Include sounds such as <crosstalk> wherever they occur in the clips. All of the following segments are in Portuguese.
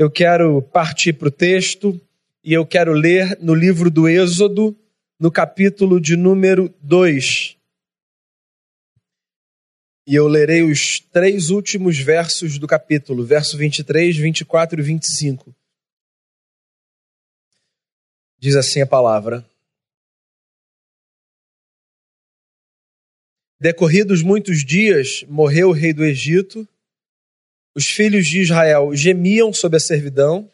eu quero partir para o texto e eu quero ler no livro do Êxodo, no capítulo de número 2. E eu lerei os três últimos versos do capítulo, verso 23, 24 e 25. Diz assim a palavra: Decorridos muitos dias, morreu o rei do Egito. Os filhos de Israel gemiam sob a servidão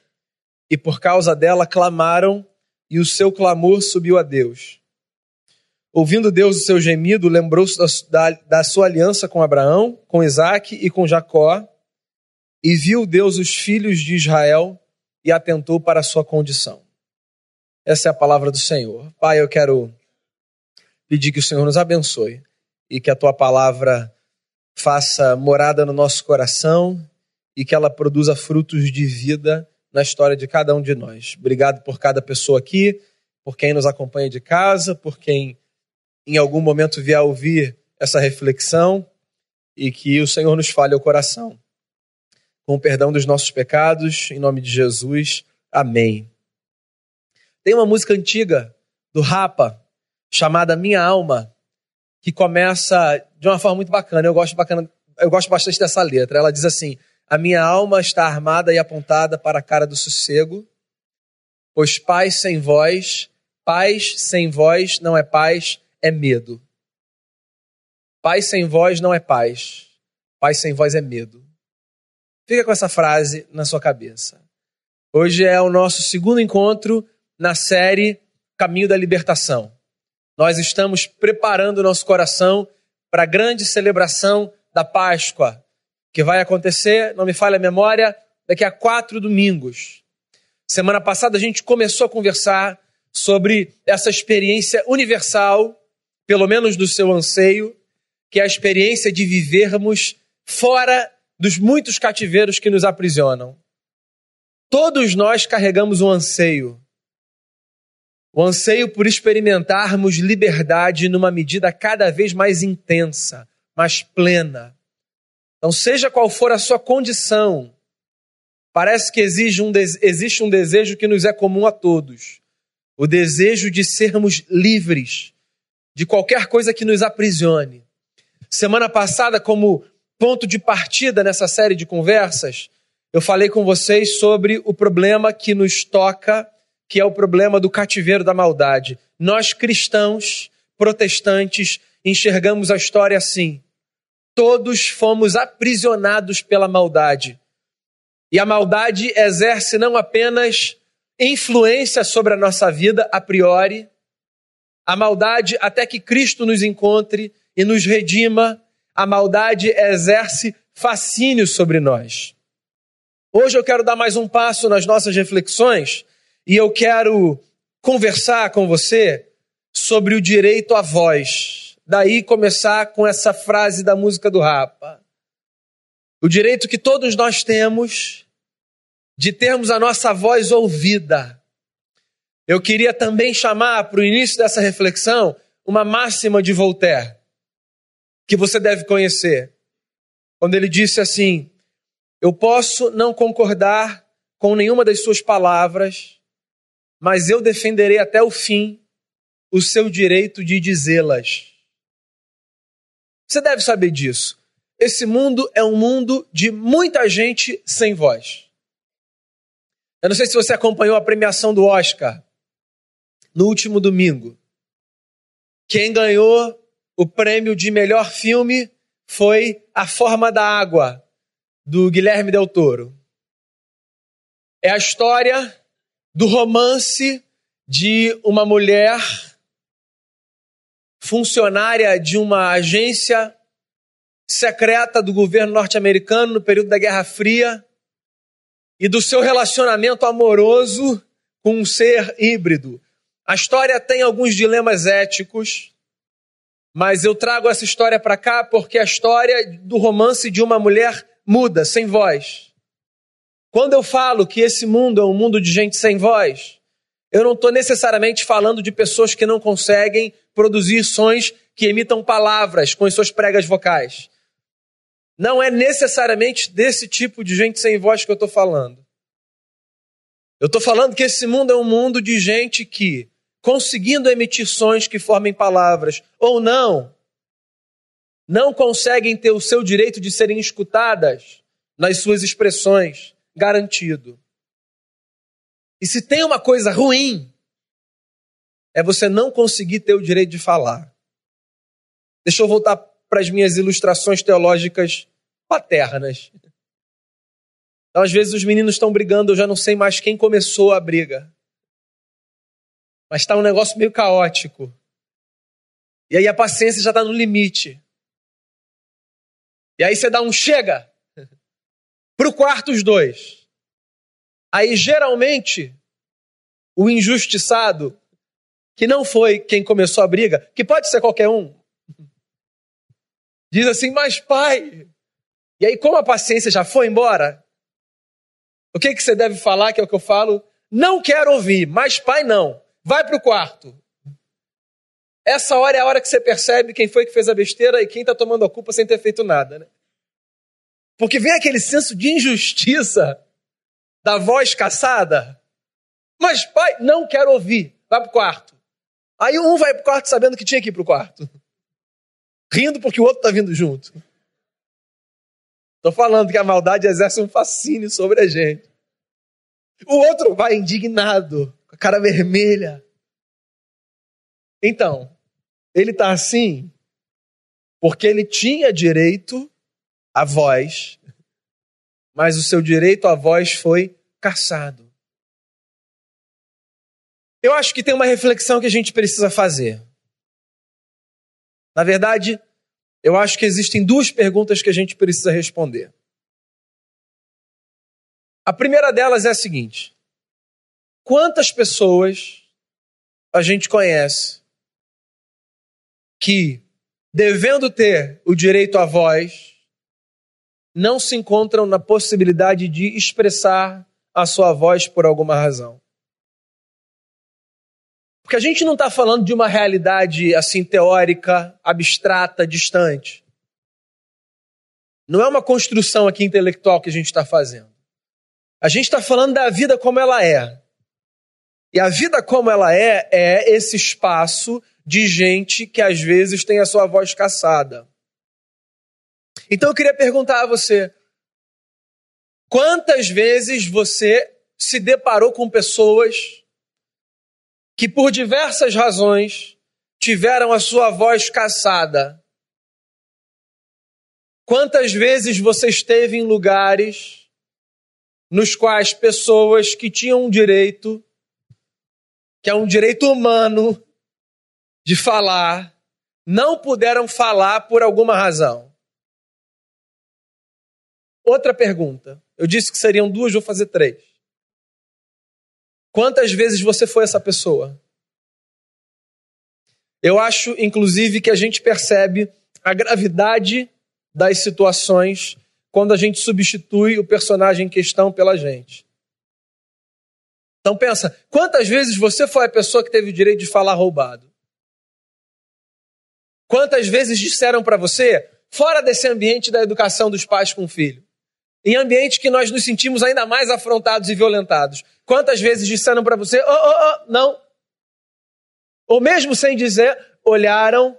e por causa dela clamaram, e o seu clamor subiu a Deus. Ouvindo Deus o seu gemido, lembrou-se da, da, sua aliança com Abraão, com Isaac e com Jacó, e viu Deus os filhos de Israel e atentou para a sua condição. Essa é a palavra do Senhor. Pai, eu quero pedir que o Senhor nos abençoe e que a tua palavra faça morada no nosso coração e que ela produza frutos de vida na história de cada um de nós. Obrigado por cada pessoa aqui, por quem nos acompanha de casa, por quem em algum momento vier ouvir essa reflexão e que o Senhor nos fale ao coração. Com o perdão dos nossos pecados, em nome de Jesus. Amém. Tem uma música antiga do Rapa chamada Minha Alma que começa de uma forma muito bacana. Eu gosto bacana, eu gosto bastante dessa letra. Ela diz assim: "A minha alma está armada e apontada para a cara do sossego, pois paz sem voz, paz sem voz não é paz, é medo. Paz sem voz não é paz, paz sem voz é medo." Fica com essa frase na sua cabeça. Hoje é o nosso segundo encontro na série Caminho da Libertação. Nós estamos preparando o nosso coração para a grande celebração da Páscoa, que vai acontecer, não me falha a memória, daqui a quatro domingos. Semana passada a gente começou a conversar sobre essa experiência universal, pelo menos do seu anseio, que é a experiência de vivermos fora dos muitos cativeiros que nos aprisionam. Todos nós carregamos um anseio o anseio por experimentarmos liberdade numa medida cada vez mais intensa, mais plena. Então, seja qual for a sua condição, parece que exige um, existe um desejo que nos é comum a todos: o desejo de sermos livres de qualquer coisa que nos aprisione. Semana passada, como ponto de partida nessa série de conversas, eu falei com vocês sobre o problema que nos toca que é o problema do cativeiro da maldade. Nós cristãos, protestantes, enxergamos a história assim. Todos fomos aprisionados pela maldade. E a maldade exerce não apenas influência sobre a nossa vida a priori, a maldade, até que Cristo nos encontre e nos redima, a maldade exerce fascínio sobre nós. Hoje eu quero dar mais um passo nas nossas reflexões e eu quero conversar com você sobre o direito à voz. Daí começar com essa frase da música do Rapa. O direito que todos nós temos de termos a nossa voz ouvida. Eu queria também chamar para o início dessa reflexão uma máxima de Voltaire, que você deve conhecer. Quando ele disse assim: Eu posso não concordar com nenhuma das suas palavras, mas eu defenderei até o fim o seu direito de dizê-las. Você deve saber disso. Esse mundo é um mundo de muita gente sem voz. Eu não sei se você acompanhou a premiação do Oscar no último domingo. Quem ganhou o prêmio de melhor filme foi A Forma da Água, do Guilherme Del Toro. É a história do romance de uma mulher funcionária de uma agência secreta do governo norte-americano no período da Guerra Fria e do seu relacionamento amoroso com um ser híbrido. A história tem alguns dilemas éticos, mas eu trago essa história para cá porque a história do romance de uma mulher muda, sem voz. Quando eu falo que esse mundo é um mundo de gente sem voz, eu não estou necessariamente falando de pessoas que não conseguem produzir sons que emitam palavras com as suas pregas vocais. Não é necessariamente desse tipo de gente sem voz que eu estou falando. Eu estou falando que esse mundo é um mundo de gente que, conseguindo emitir sons que formem palavras ou não, não conseguem ter o seu direito de serem escutadas nas suas expressões garantido. E se tem uma coisa ruim, é você não conseguir ter o direito de falar. Deixa eu voltar para as minhas ilustrações teológicas paternas. Então, às vezes, os meninos estão brigando, eu já não sei mais quem começou a briga. Mas está um negócio meio caótico. E aí a paciência já está no limite. E aí você dá um chega para o quarto os dois. Aí geralmente o injustiçado, que não foi quem começou a briga, que pode ser qualquer um, diz assim: Mas pai. E aí, como a paciência já foi embora, o que, que você deve falar, que é o que eu falo? Não quero ouvir, mas pai não. Vai para o quarto. Essa hora é a hora que você percebe quem foi que fez a besteira e quem está tomando a culpa sem ter feito nada. Né? Porque vem aquele senso de injustiça da voz caçada. Mas, pai, não quero ouvir. Vai para o quarto. Aí um vai para o quarto sabendo que tinha que ir para o quarto. <laughs> Rindo porque o outro está vindo junto. Estou falando que a maldade exerce um fascínio sobre a gente. O outro vai indignado, com a cara vermelha. Então, ele está assim porque ele tinha direito à voz, mas o seu direito à voz foi caçado. Eu acho que tem uma reflexão que a gente precisa fazer. Na verdade, eu acho que existem duas perguntas que a gente precisa responder. A primeira delas é a seguinte: quantas pessoas a gente conhece que, devendo ter o direito à voz, não se encontram na possibilidade de expressar a sua voz por alguma razão? Porque a gente não está falando de uma realidade assim teórica, abstrata, distante. Não é uma construção aqui intelectual que a gente está fazendo. A gente está falando da vida como ela é. E a vida como ela é, é esse espaço de gente que às vezes tem a sua voz caçada. Então eu queria perguntar a você: quantas vezes você se deparou com pessoas que por diversas razões tiveram a sua voz caçada. Quantas vezes você esteve em lugares nos quais pessoas que tinham um direito, que é um direito humano de falar, não puderam falar por alguma razão? Outra pergunta. Eu disse que seriam duas, vou fazer três. Quantas vezes você foi essa pessoa? Eu acho, inclusive, que a gente percebe a gravidade das situações quando a gente substitui o personagem em questão pela gente. Então pensa, quantas vezes você foi a pessoa que teve o direito de falar roubado? Quantas vezes disseram para você, fora desse ambiente da educação dos pais com o filho, em ambiente que nós nos sentimos ainda mais afrontados e violentados, Quantas vezes disseram para você, oh, oh, oh, não. Ou mesmo sem dizer, olharam,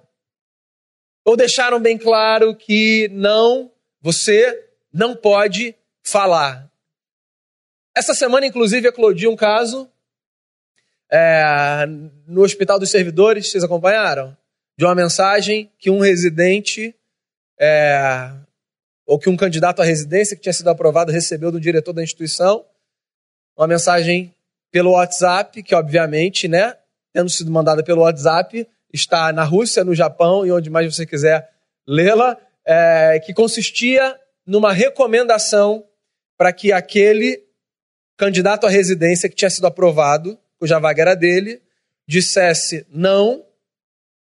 ou deixaram bem claro que não, você não pode falar. Essa semana, inclusive, eclodiu um caso é, no Hospital dos Servidores, vocês acompanharam? De uma mensagem que um residente, é, ou que um candidato à residência que tinha sido aprovado recebeu do diretor da instituição uma mensagem pelo WhatsApp, que obviamente, né, tendo sido mandada pelo WhatsApp, está na Rússia, no Japão e onde mais você quiser lê-la, é, que consistia numa recomendação para que aquele candidato à residência que tinha sido aprovado, cuja vaga era dele, dissesse não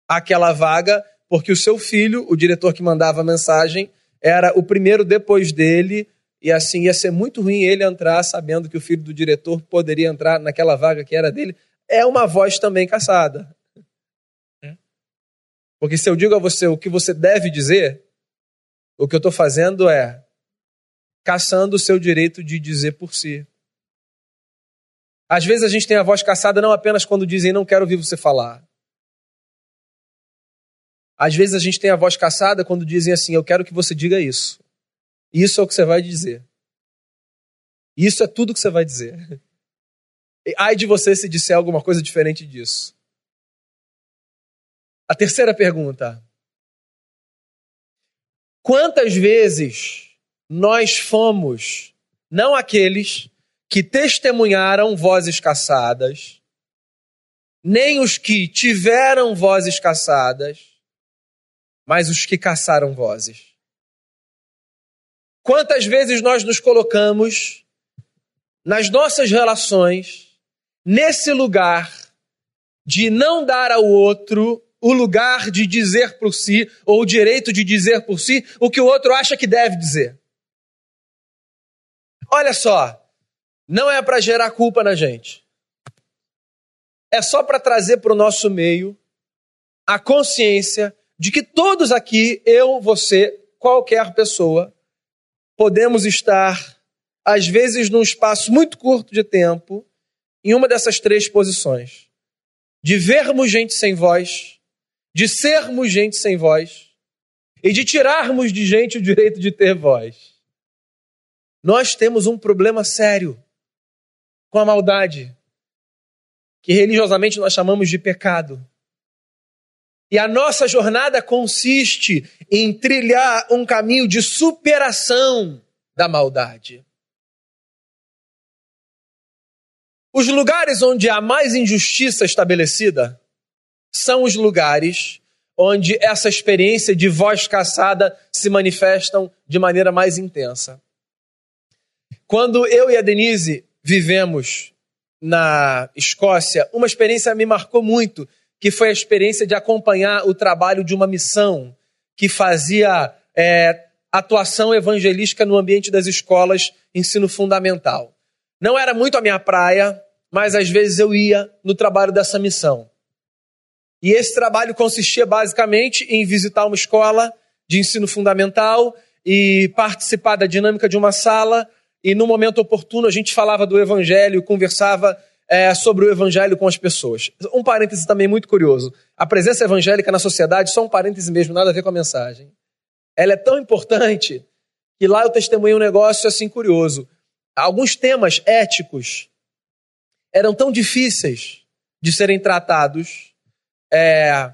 àquela vaga, porque o seu filho, o diretor que mandava a mensagem, era o primeiro depois dele e assim ia ser muito ruim ele entrar sabendo que o filho do diretor poderia entrar naquela vaga que era dele. É uma voz também caçada. É. Porque se eu digo a você o que você deve dizer, o que eu estou fazendo é caçando o seu direito de dizer por si. Às vezes a gente tem a voz caçada não apenas quando dizem não quero ouvir você falar. Às vezes a gente tem a voz caçada quando dizem assim, eu quero que você diga isso. Isso é o que você vai dizer. Isso é tudo que você vai dizer. E ai de você se disser alguma coisa diferente disso. A terceira pergunta. Quantas vezes nós fomos, não aqueles que testemunharam vozes caçadas, nem os que tiveram vozes caçadas, mas os que caçaram vozes. Quantas vezes nós nos colocamos nas nossas relações nesse lugar de não dar ao outro o lugar de dizer por si ou o direito de dizer por si o que o outro acha que deve dizer. Olha só, não é para gerar culpa na gente. É só para trazer para o nosso meio a consciência de que todos aqui, eu, você, qualquer pessoa, podemos estar, às vezes, num espaço muito curto de tempo, em uma dessas três posições: de vermos gente sem voz, de sermos gente sem voz e de tirarmos de gente o direito de ter voz. Nós temos um problema sério com a maldade, que religiosamente nós chamamos de pecado. E a nossa jornada consiste em trilhar um caminho de superação da maldade. Os lugares onde há mais injustiça estabelecida são os lugares onde essa experiência de voz caçada se manifestam de maneira mais intensa. Quando eu e a Denise vivemos na Escócia, uma experiência me marcou muito que foi a experiência de acompanhar o trabalho de uma missão que fazia é, atuação evangelística no ambiente das escolas, ensino fundamental. Não era muito a minha praia, mas às vezes eu ia no trabalho dessa missão. E esse trabalho consistia basicamente em visitar uma escola de ensino fundamental e participar da dinâmica de uma sala. E no momento oportuno a gente falava do evangelho, conversava é, sobre o evangelho com as pessoas. Um parêntese também muito curioso. A presença evangélica na sociedade, só um parêntese mesmo, nada a ver com a mensagem. Ela é tão importante que lá eu testemunhei um negócio assim curioso. Alguns temas éticos eram tão difíceis de serem tratados é,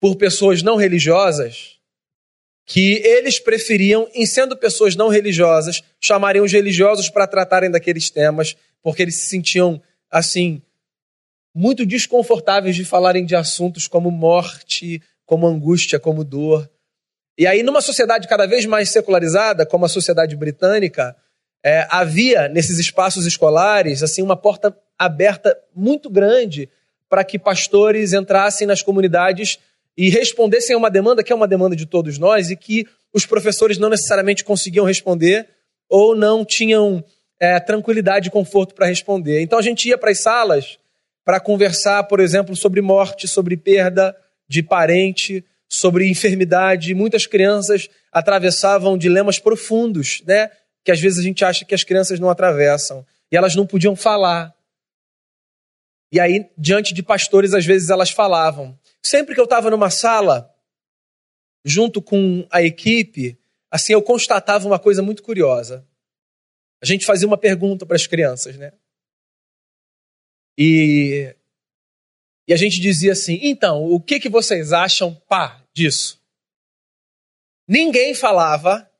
por pessoas não religiosas que eles preferiam, em sendo pessoas não religiosas, chamariam os religiosos para tratarem daqueles temas porque eles se sentiam assim muito desconfortáveis de falarem de assuntos como morte, como angústia, como dor. E aí, numa sociedade cada vez mais secularizada, como a sociedade britânica, é, havia nesses espaços escolares assim uma porta aberta muito grande para que pastores entrassem nas comunidades e respondessem a uma demanda que é uma demanda de todos nós e que os professores não necessariamente conseguiam responder ou não tinham é, tranquilidade e conforto para responder. Então a gente ia para as salas para conversar, por exemplo, sobre morte, sobre perda de parente, sobre enfermidade. Muitas crianças atravessavam dilemas profundos, né? Que às vezes a gente acha que as crianças não atravessam. E elas não podiam falar. E aí, diante de pastores, às vezes elas falavam. Sempre que eu estava numa sala, junto com a equipe, assim, eu constatava uma coisa muito curiosa a gente fazia uma pergunta para as crianças, né? E, e a gente dizia assim: então, o que, que vocês acham, pá, disso? Ninguém falava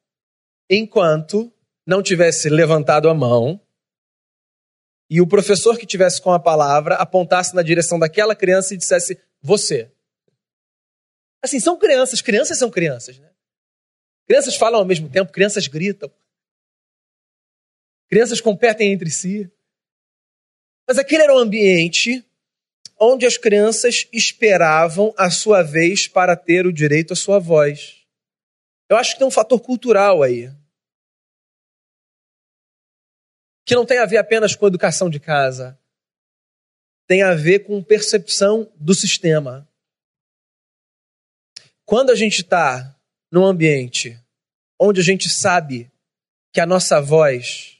enquanto não tivesse levantado a mão e o professor que tivesse com a palavra apontasse na direção daquela criança e dissesse: você. Assim, são crianças, crianças são crianças, né? Crianças falam ao mesmo tempo, crianças gritam. Crianças competem entre si. Mas aquele era um ambiente onde as crianças esperavam a sua vez para ter o direito à sua voz. Eu acho que tem um fator cultural aí. Que não tem a ver apenas com a educação de casa. Tem a ver com percepção do sistema. Quando a gente está num ambiente onde a gente sabe que a nossa voz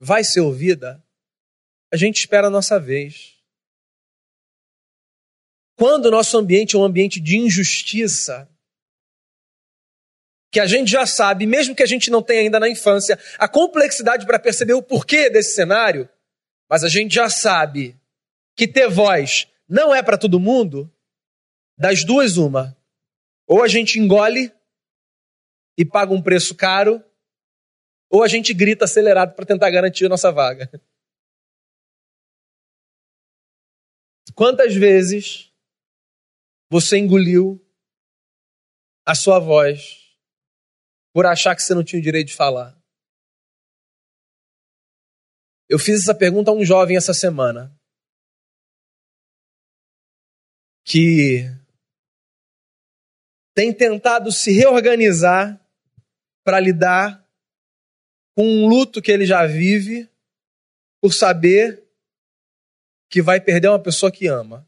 vai ser ouvida, a gente espera a nossa vez. Quando o nosso ambiente é um ambiente de injustiça, que a gente já sabe, mesmo que a gente não tenha ainda na infância a complexidade para perceber o porquê desse cenário, mas a gente já sabe que ter voz não é para todo mundo, das duas, uma. Ou a gente engole e paga um preço caro, ou a gente grita acelerado para tentar garantir a nossa vaga. Quantas vezes você engoliu a sua voz por achar que você não tinha o direito de falar? Eu fiz essa pergunta a um jovem essa semana. Que tem tentado se reorganizar para lidar com um luto que ele já vive por saber que vai perder uma pessoa que ama.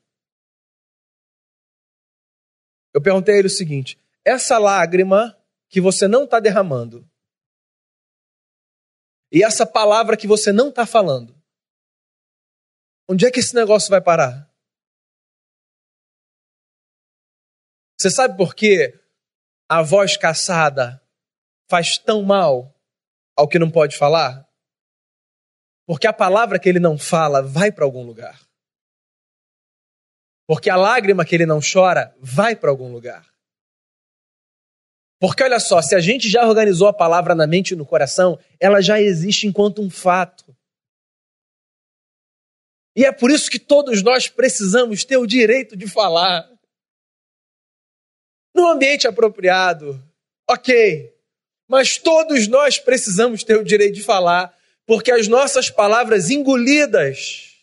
Eu perguntei a ele o seguinte: essa lágrima que você não está derramando, e essa palavra que você não está falando, onde é que esse negócio vai parar? Você sabe por que a voz caçada faz tão mal ao que não pode falar? Porque a palavra que ele não fala vai para algum lugar. Porque a lágrima que ele não chora vai para algum lugar. Porque olha só, se a gente já organizou a palavra na mente e no coração, ela já existe enquanto um fato. E é por isso que todos nós precisamos ter o direito de falar. No ambiente apropriado, ok. Mas todos nós precisamos ter o direito de falar, porque as nossas palavras engolidas,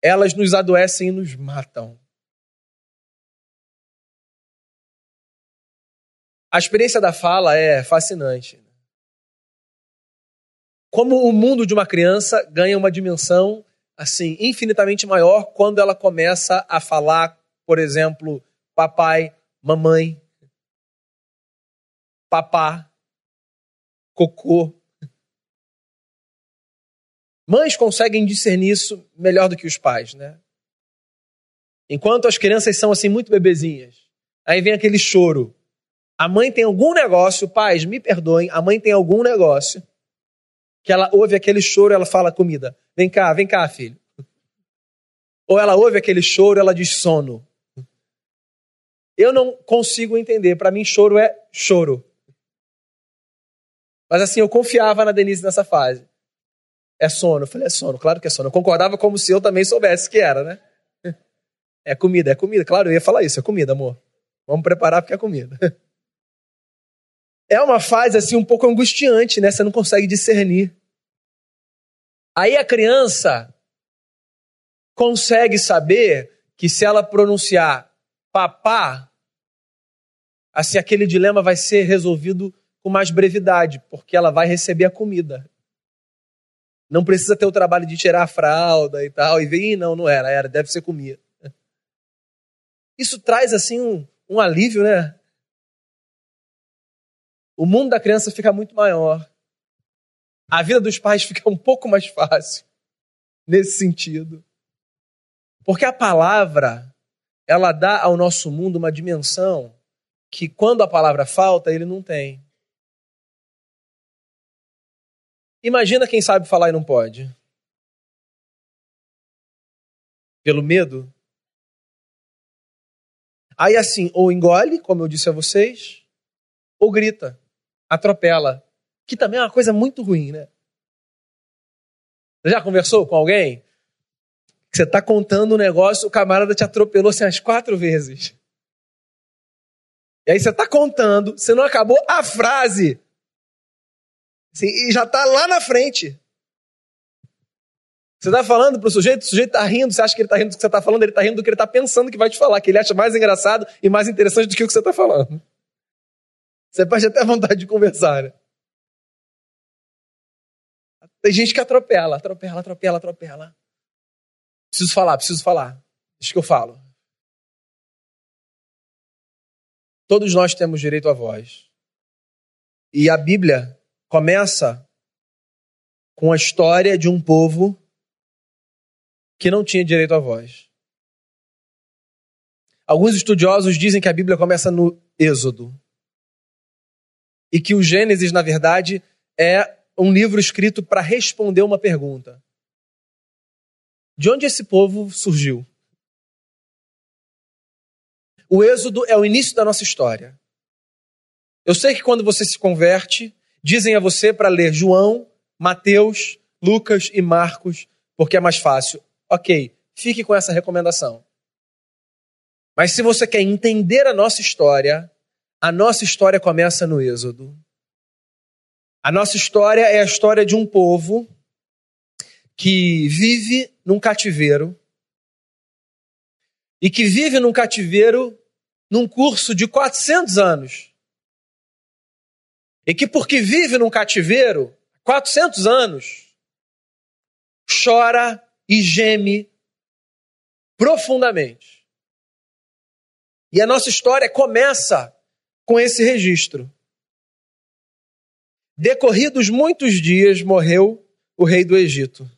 elas nos adoecem e nos matam. A experiência da fala é fascinante. Como o mundo de uma criança ganha uma dimensão assim infinitamente maior quando ela começa a falar, por exemplo, papai, mamãe, papá, cocô. Mães conseguem discernir isso melhor do que os pais, né? Enquanto as crianças são assim muito bebezinhas, aí vem aquele choro. A mãe tem algum negócio, pais, me perdoem, a mãe tem algum negócio que ela ouve aquele choro, ela fala comida. Vem cá, vem cá, filho. Ou ela ouve aquele choro, ela diz sono. Eu não consigo entender. Para mim, choro é choro. Mas assim, eu confiava na Denise nessa fase. É sono. Eu falei, é sono, claro que é sono. Eu concordava como se eu também soubesse que era, né? <laughs> É comida, é comida. Claro, eu ia falar isso, é comida, amor. Vamos preparar porque é comida. <laughs> é uma fase assim um pouco angustiante, né? Você não consegue discernir. Aí a criança consegue saber que se ela pronunciar papá, assim aquele dilema vai ser resolvido com mais brevidade, porque ela vai receber a comida. Não precisa ter o trabalho de tirar a fralda e tal, e ver, não, não era, era, deve ser comida. Isso traz assim um, um alívio, né? O mundo da criança fica muito maior. A vida dos pais <laughs> fica um pouco mais fácil nesse sentido. Porque a palavra, ela dá ao nosso mundo uma dimensão que quando a palavra falta, ele não tem. Imagina quem sabe falar e não pode. Pelo medo. Aí assim, ou engole, como eu disse a vocês, ou grita atropela. Que também é uma coisa muito ruim, né? Você já conversou com alguém? Você está contando um negócio, o camarada te atropelou assim, umas quatro vezes. E aí você está contando, você não acabou a frase. Assim, e já está lá na frente. Você está falando para o sujeito, o sujeito está rindo, você acha que ele está rindo do que você está falando, ele está rindo do que ele está pensando que vai te falar, que ele acha mais engraçado e mais interessante do que o que você está falando. Você pode até vontade de conversar. Né? Tem gente que atropela, atropela, atropela, atropela. Preciso falar, preciso falar. Deixa que eu falo. Todos nós temos direito à voz. E a Bíblia começa com a história de um povo que não tinha direito à voz. Alguns estudiosos dizem que a Bíblia começa no Êxodo. E que o Gênesis, na verdade, é um livro escrito para responder uma pergunta: De onde esse povo surgiu? O Êxodo é o início da nossa história. Eu sei que quando você se converte, dizem a você para ler João, Mateus, Lucas e Marcos, porque é mais fácil. Ok, fique com essa recomendação. Mas se você quer entender a nossa história, a nossa história começa no Êxodo. A nossa história é a história de um povo que vive num cativeiro e que vive num cativeiro num curso de 400 anos. E que porque vive num cativeiro 400 anos, chora e geme profundamente. E a nossa história começa com esse registro. Decorridos muitos dias, morreu o rei do Egito.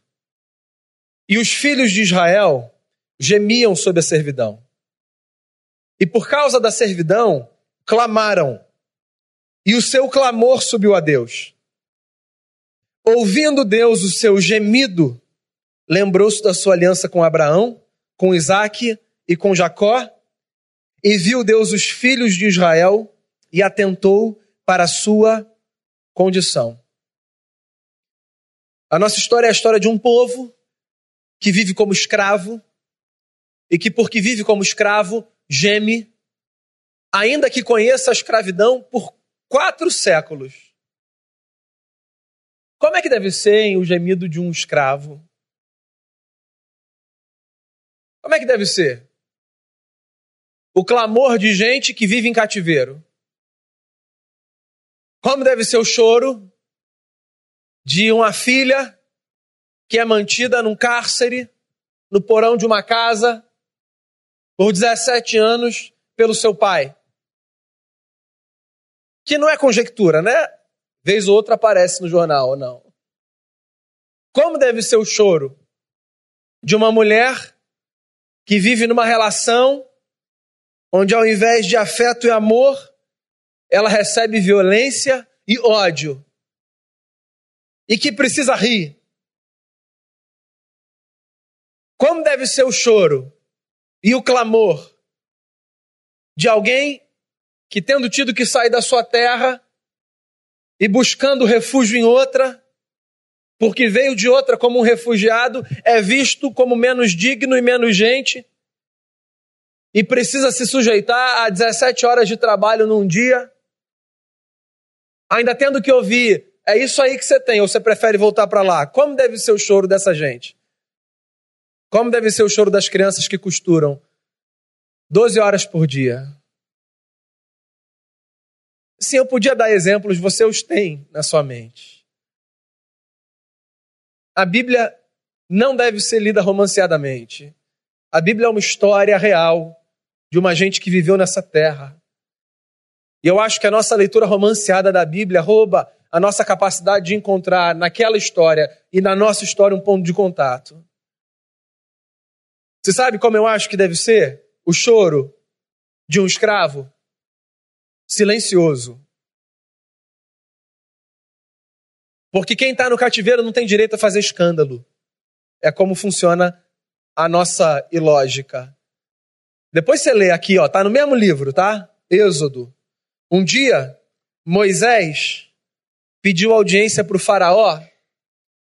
E os filhos de Israel gemiam sob a servidão. E por causa da servidão, clamaram. E o seu clamor subiu a Deus. Ouvindo Deus o seu gemido, lembrou-se da sua aliança com Abraão, com Isaque e com Jacó, e viu Deus os filhos de Israel e atentou para a sua condição. A nossa história é a história de um povo que vive como escravo e que, porque vive como escravo, geme, ainda que conheça a escravidão por quatro séculos. Como é que deve ser hein, o gemido de um escravo? Como é que deve ser? O clamor de gente que vive em cativeiro. Como deve ser o choro de uma filha que é mantida num cárcere, no porão de uma casa, por 17 anos, pelo seu pai? Que não é conjectura, né? Vez ou outra aparece no jornal, ou não. Como deve ser o choro de uma mulher que vive numa relação onde, ao invés de afeto e amor, ela recebe violência e ódio. E que precisa rir. Como deve ser o choro e o clamor de alguém que, tendo tido que sair da sua terra e buscando refúgio em outra, porque veio de outra como um refugiado, é visto como menos digno e menos gente, e precisa se sujeitar a 17 horas de trabalho num dia, ainda tendo que ouvir, é isso aí que você tem, ou você prefere voltar para lá? Como deve ser o choro dessa gente? Como deve ser o choro das crianças que costuram 12 horas por dia? Sim, eu podia dar exemplos, você os tem na sua mente. A Bíblia não deve ser lida romanceadamente. A Bíblia é uma história real de uma gente que viveu nessa terra. E eu acho que a nossa leitura romanceada da Bíblia rouba a nossa capacidade de encontrar naquela história e na nossa história um ponto de contato. Você sabe como eu acho que deve ser o choro de um escravo? Silencioso. Porque quem está no cativeiro não tem direito a fazer escândalo. É como funciona a nossa ilógica. Depois você lê aqui, ó, tá no mesmo livro, tá? Êxodo. Um dia, Moisés pediu audiência para o Faraó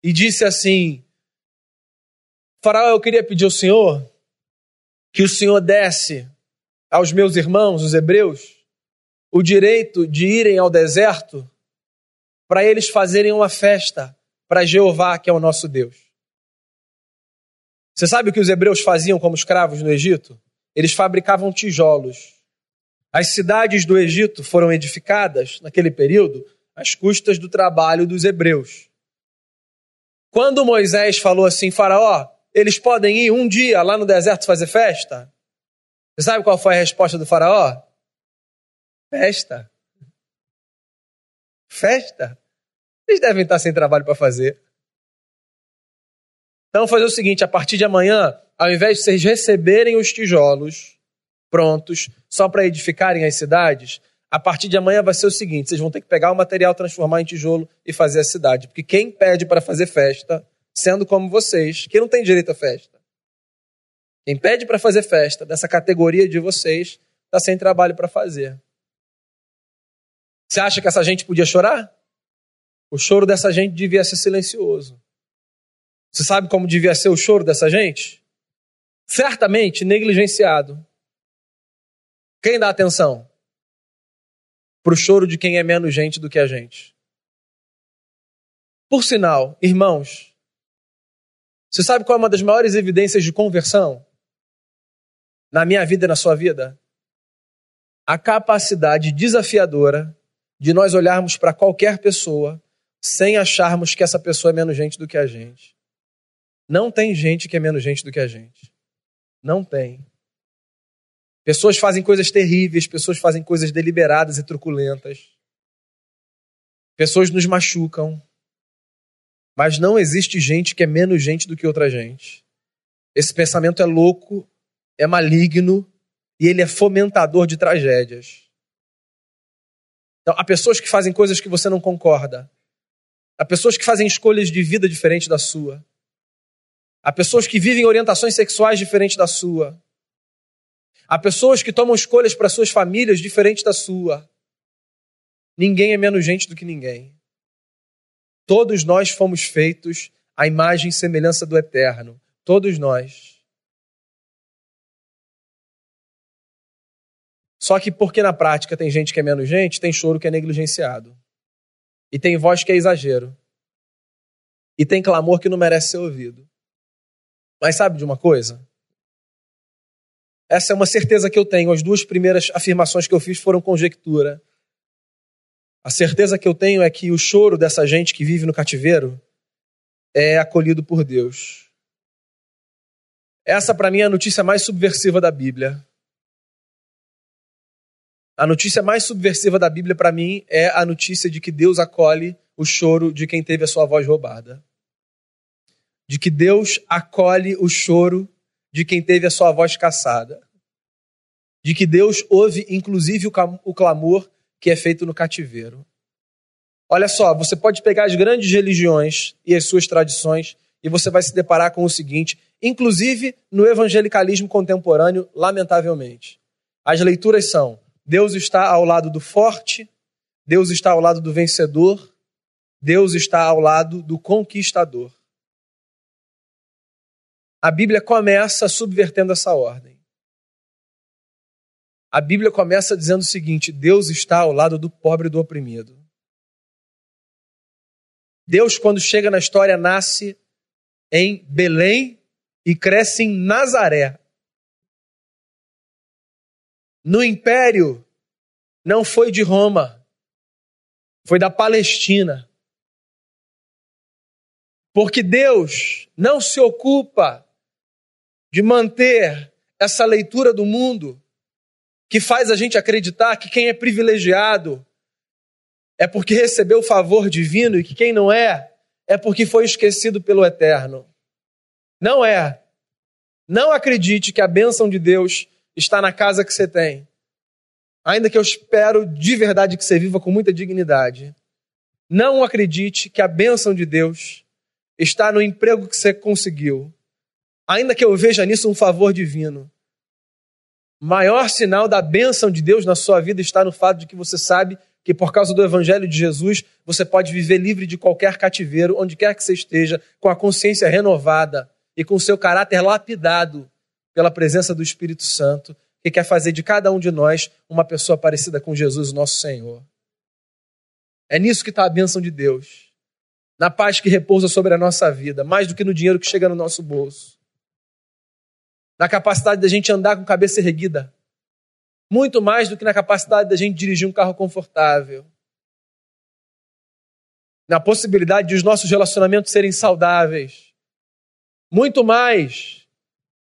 e disse assim: Faraó, eu queria pedir ao Senhor que o Senhor desse aos meus irmãos, os hebreus, o direito de irem ao deserto para eles fazerem uma festa para Jeová, que é o nosso Deus. Você sabe o que os hebreus faziam como escravos no Egito? Eles fabricavam tijolos as cidades do Egito foram edificadas, naquele período, às custas do trabalho dos hebreus. Quando Moisés falou assim, Faraó, eles podem ir um dia lá no deserto fazer festa? Você sabe qual foi a resposta do Faraó? Festa. Festa? Eles devem estar sem trabalho para fazer. Então, fazer o seguinte: a partir de amanhã, ao invés de vocês receberem os tijolos prontos só para edificarem as cidades, a partir de amanhã vai ser o seguinte: vocês vão ter que pegar o material, transformar em tijolo e fazer a cidade. Porque quem pede para fazer festa, sendo como vocês, que não tem direito à festa, quem pede para fazer festa dessa categoria de vocês, está sem trabalho para fazer. Você acha que essa gente podia chorar? O choro dessa gente devia ser silencioso. Você sabe como devia ser o choro dessa gente? Certamente negligenciado. Quem dá atenção? Para o choro de quem é menos gente do que a gente. Por sinal, irmãos, você sabe qual é uma das maiores evidências de conversão? Na minha vida e na sua vida? A capacidade desafiadora de nós olharmos para qualquer pessoa sem acharmos que essa pessoa é menos gente do que a gente. Não tem gente que é menos gente do que a gente. Não tem. Pessoas fazem coisas terríveis, pessoas fazem coisas deliberadas e truculentas. Pessoas nos machucam. Mas não existe gente que é menos gente do que outra gente. Esse pensamento é louco, é maligno e ele é fomentador de tragédias. Então, há pessoas que fazem coisas que você não concorda. Há pessoas que fazem escolhas de vida diferentes da sua. Há pessoas que vivem orientações sexuais diferentes da sua. Há pessoas que tomam escolhas para suas famílias diferentes da sua. Ninguém é menos gente do que ninguém. Todos nós fomos feitos à imagem e semelhança do eterno. Todos nós. Só que porque na prática tem gente que é menos gente, tem choro que é negligenciado. E tem voz que é exagero. E tem clamor que não merece ser ouvido. Mas sabe de uma coisa? Essa é uma certeza que eu tenho. As duas primeiras afirmações que eu fiz foram conjectura. A certeza que eu tenho é que o choro dessa gente que vive no cativeiro é acolhido por Deus. Essa, para mim, é a notícia mais subversiva da Bíblia. A notícia mais subversiva da Bíblia, para mim, é a notícia de que Deus acolhe o choro de quem teve a sua voz roubada. De que Deus acolhe o choro de quem teve a sua voz caçada. De que Deus ouve, inclusive, o clamor que é feito no cativeiro. Olha só, você pode pegar as grandes religiões e as suas tradições e você vai se deparar com o seguinte, inclusive no evangelicalismo contemporâneo, lamentavelmente. As leituras são: Deus está ao lado do forte, Deus está ao lado do vencedor, Deus está ao lado do conquistador a Bíblia começa subvertendo essa ordem. A Bíblia começa dizendo o seguinte: Deus está ao lado do pobre e do oprimido. Deus, quando chega na história, nasce em Belém e cresce em Nazaré. No império, não foi de Roma, foi da Palestina. Porque Deus não se ocupa de manter essa leitura do mundo que faz a gente acreditar que quem é privilegiado é porque recebeu o favor divino e que quem não é é porque foi esquecido pelo eterno. Não é. Não acredite que a bênção de Deus está na casa que você tem. Ainda que eu espero de verdade que você viva com muita dignidade. Não acredite que a bênção de Deus está no emprego que você conseguiu ainda que eu veja nisso um favor divino. Maior sinal da bênção de Deus na sua vida está no fato de que você sabe que por causa do Evangelho de Jesus você pode viver livre de qualquer cativeiro, onde quer que você esteja, com a consciência renovada e com o seu caráter lapidado pela presença do Espírito Santo, que quer fazer de cada um de nós uma pessoa parecida com Jesus, nosso Senhor. É nisso que está a bênção de Deus. Na paz que repousa sobre a nossa vida, mais do que no dinheiro que chega no nosso bolso na capacidade da gente andar com cabeça erguida. Muito mais do que na capacidade da gente dirigir um carro confortável. Na possibilidade de os nossos relacionamentos serem saudáveis. Muito mais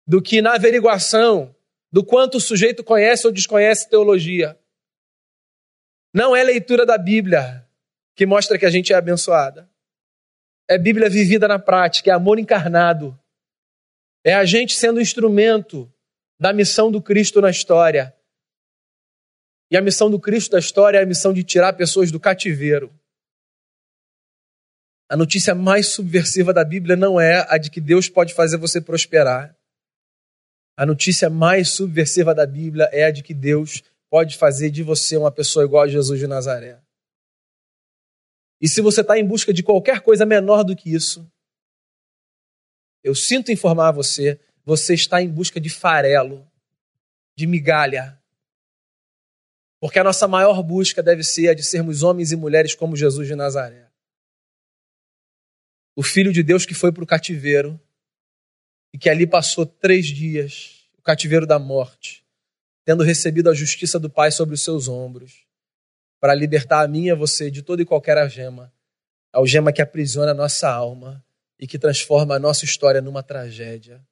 do que na averiguação do quanto o sujeito conhece ou desconhece teologia. Não é leitura da Bíblia que mostra que a gente é abençoada. é Bíblia vivida na prática, é amor encarnado. É a gente sendo instrumento da missão do Cristo na história. E a missão do Cristo da história é a missão de tirar pessoas do cativeiro. A notícia mais subversiva da Bíblia não é a de que Deus pode fazer você prosperar. A notícia mais subversiva da Bíblia é a de que Deus pode fazer de você uma pessoa igual a Jesus de Nazaré. E se você está em busca de qualquer coisa menor do que isso, eu sinto informar você, você está em busca de farelo, de migalha. Porque a nossa maior busca deve ser a de sermos homens e mulheres como Jesus de Nazaré. O Filho de Deus que foi para o cativeiro e que ali passou três dias, o cativeiro da morte, tendo recebido a justiça do Pai sobre os seus ombros, para libertar a mim e a você de toda e qualquer algema, algema que aprisiona a nossa alma e que transforma a nossa história numa tragédia.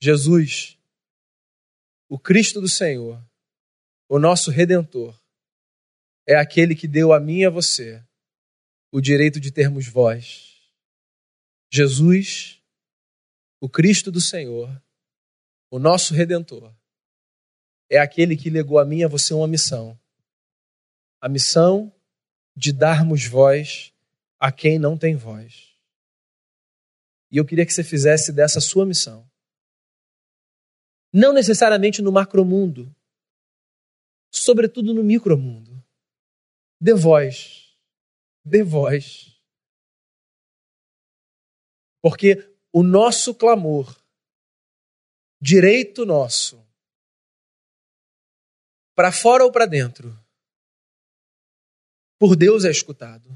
Jesus, o Cristo do Senhor, o nosso redentor, é aquele que deu a mim e a você o direito de termos voz Jesus, o Cristo do Senhor, o nosso redentor, é aquele que legou a mim e a você uma missão. A missão de darmos voz a quem não tem voz. E eu queria que você fizesse dessa sua missão. Não necessariamente no macromundo, sobretudo no micromundo. Dê voz. Dê voz porque o nosso clamor, direito nosso, para fora ou para dentro, por Deus é escutado.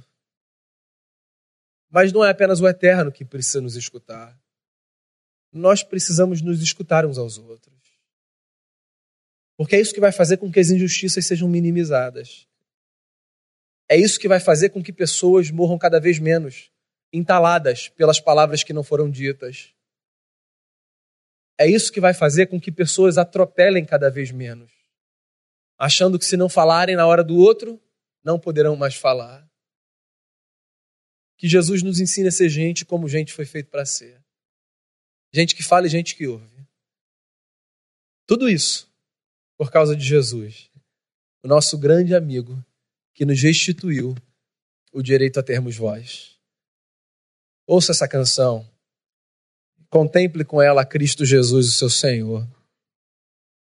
Mas não é apenas o eterno que precisa nos escutar. Nós precisamos nos escutar uns aos outros. Porque é isso que vai fazer com que as injustiças sejam minimizadas. É isso que vai fazer com que pessoas morram cada vez menos entaladas pelas palavras que não foram ditas. É isso que vai fazer com que pessoas atropelem cada vez menos, achando que se não falarem na hora do outro, não poderão mais falar. Que Jesus nos ensine a ser gente como gente foi feito para ser. Gente que fala e gente que ouve. Tudo isso por causa de Jesus, o nosso grande amigo que nos restituiu o direito a termos voz. Ouça essa canção. Contemple com ela Cristo Jesus, o seu Senhor.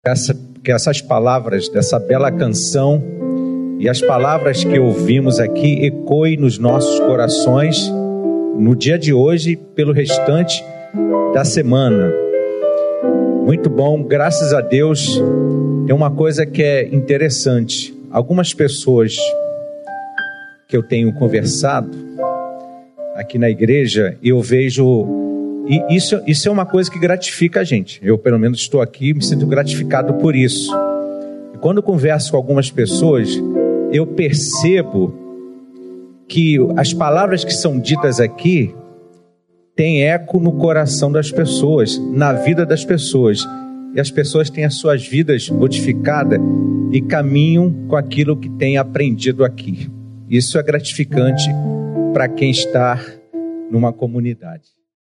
Essa, que essas palavras dessa bela canção e as palavras que ouvimos aqui ecoem nos nossos corações no dia de hoje e pelo restante da semana. Muito bom, graças a Deus. Tem uma coisa que é interessante. Algumas pessoas que eu tenho conversado, aqui na igreja, eu vejo. E isso, isso é uma coisa que gratifica a gente. Eu, pelo menos, estou aqui me sinto gratificado por isso. E quando converso com algumas pessoas, eu percebo que as palavras que são ditas aqui têm eco no coração das pessoas, na vida das pessoas. E as pessoas têm as suas vidas modificadas e caminham com aquilo que têm aprendido aqui. Isso é gratificante para quem está numa comunidade.